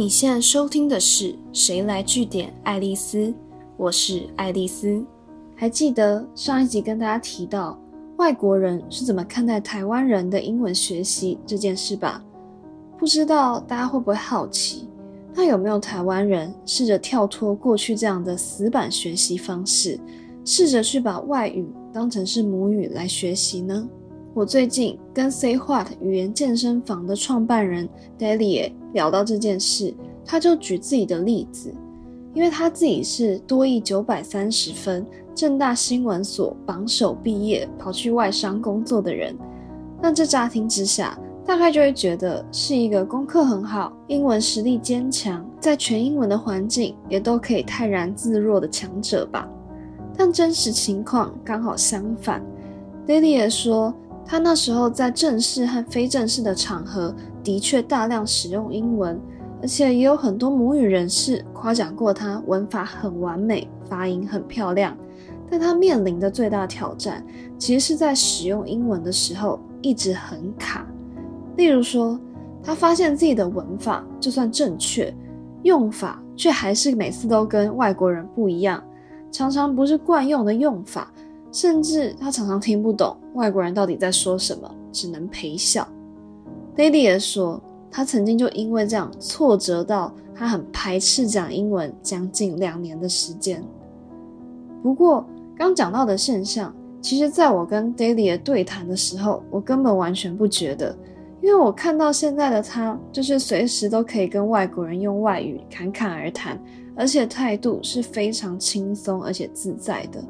你现在收听的是《谁来据点爱丽丝》，我是爱丽丝。还记得上一集跟大家提到外国人是怎么看待台湾人的英文学习这件事吧？不知道大家会不会好奇，那有没有台湾人试着跳脱过去这样的死板学习方式，试着去把外语当成是母语来学习呢？我最近跟 Say What 语言健身房的创办人 Delia 聊到这件事，他就举自己的例子，因为他自己是多益九百三十分，正大新闻所榜首毕业，跑去外商工作的人，那这乍听之下。大概就会觉得是一个功课很好、英文实力坚强，在全英文的环境也都可以泰然自若的强者吧。但真实情况刚好相反。Lily 也说，他那时候在正式和非正式的场合的确大量使用英文，而且也有很多母语人士夸奖过他文法很完美、发音很漂亮。但他面临的最大挑战，其实是在使用英文的时候一直很卡。例如说，他发现自己的文法就算正确，用法却还是每次都跟外国人不一样，常常不是惯用的用法，甚至他常常听不懂外国人到底在说什么，只能陪笑。Lady 也说，他曾经就因为这样挫折到他很排斥讲英文，将近两年的时间。不过，刚讲到的现象，其实在我跟 Daily 对谈的时候，我根本完全不觉得。因为我看到现在的他，就是随时都可以跟外国人用外语侃侃而谈，而且态度是非常轻松而且自在的。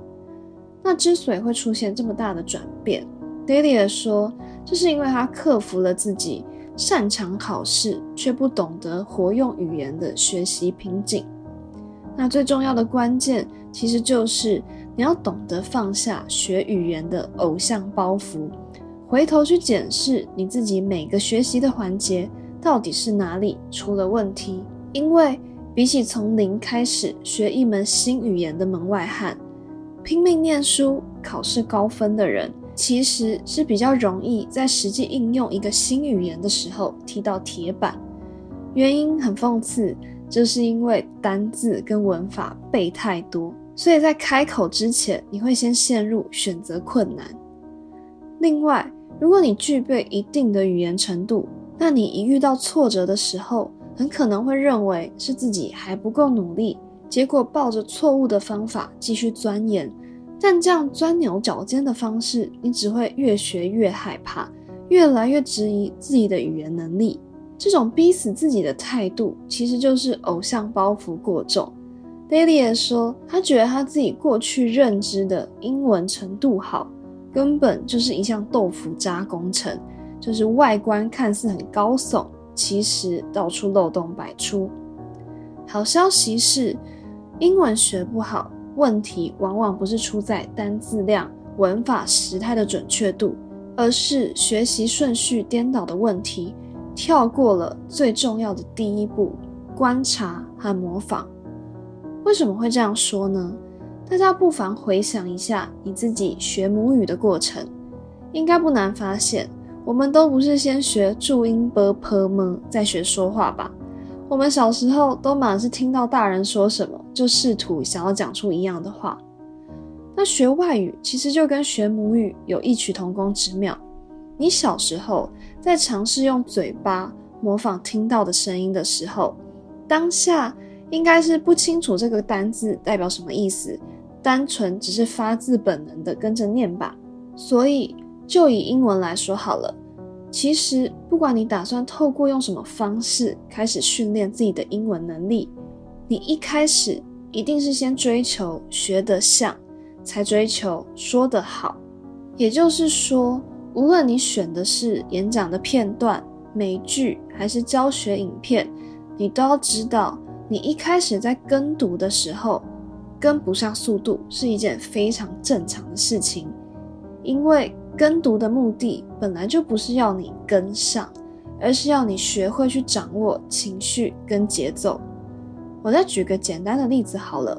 那之所以会出现这么大的转变，Dalia 说，这是因为他克服了自己擅长考试却不懂得活用语言的学习瓶颈。那最重要的关键，其实就是你要懂得放下学语言的偶像包袱。回头去检视你自己每个学习的环节，到底是哪里出了问题？因为比起从零开始学一门新语言的门外汉，拼命念书、考试高分的人，其实是比较容易在实际应用一个新语言的时候踢到铁板。原因很讽刺，就是因为单字跟文法背太多，所以在开口之前，你会先陷入选择困难。另外，如果你具备一定的语言程度，那你一遇到挫折的时候，很可能会认为是自己还不够努力，结果抱着错误的方法继续钻研。但这样钻牛角尖的方式，你只会越学越害怕，越来越质疑自己的语言能力。这种逼死自己的态度，其实就是偶像包袱过重。Daily 也说，他觉得他自己过去认知的英文程度好。根本就是一项豆腐渣工程，就是外观看似很高耸，其实到处漏洞百出。好消息是，英文学不好，问题往往不是出在单字量、文法时态的准确度，而是学习顺序颠倒的问题，跳过了最重要的第一步——观察和模仿。为什么会这样说呢？大家不妨回想一下你自己学母语的过程，应该不难发现，我们都不是先学注音 b p m 再学说话吧？我们小时候都满是听到大人说什么，就试图想要讲出一样的话。那学外语其实就跟学母语有异曲同工之妙。你小时候在尝试用嘴巴模仿听到的声音的时候，当下应该是不清楚这个单字代表什么意思。单纯只是发自本能的跟着念吧。所以，就以英文来说好了。其实，不管你打算透过用什么方式开始训练自己的英文能力，你一开始一定是先追求学得像，才追求说得好。也就是说，无论你选的是演讲的片段、美剧，还是教学影片，你都要知道，你一开始在跟读的时候。跟不上速度是一件非常正常的事情，因为跟读的目的本来就不是要你跟上，而是要你学会去掌握情绪跟节奏。我再举个简单的例子好了，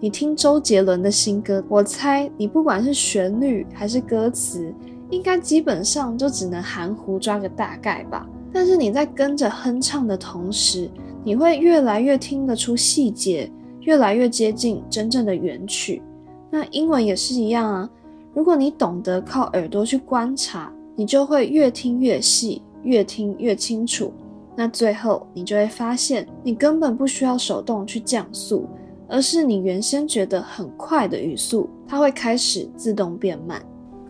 你听周杰伦的新歌，我猜你不管是旋律还是歌词，应该基本上就只能含糊抓个大概吧。但是你在跟着哼唱的同时，你会越来越听得出细节，越来越接近真正的原曲。那英文也是一样啊，如果你懂得靠耳朵去观察，你就会越听越细，越听越清楚。那最后你就会发现，你根本不需要手动去降速，而是你原先觉得很快的语速，它会开始自动变慢。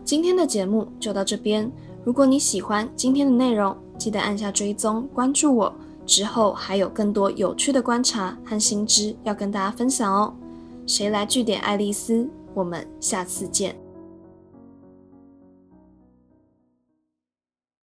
今天的节目就到这边，如果你喜欢今天的内容，记得按下追踪关注我。之后还有更多有趣的观察和新知要跟大家分享哦。谁来据点爱丽丝？我们下次见。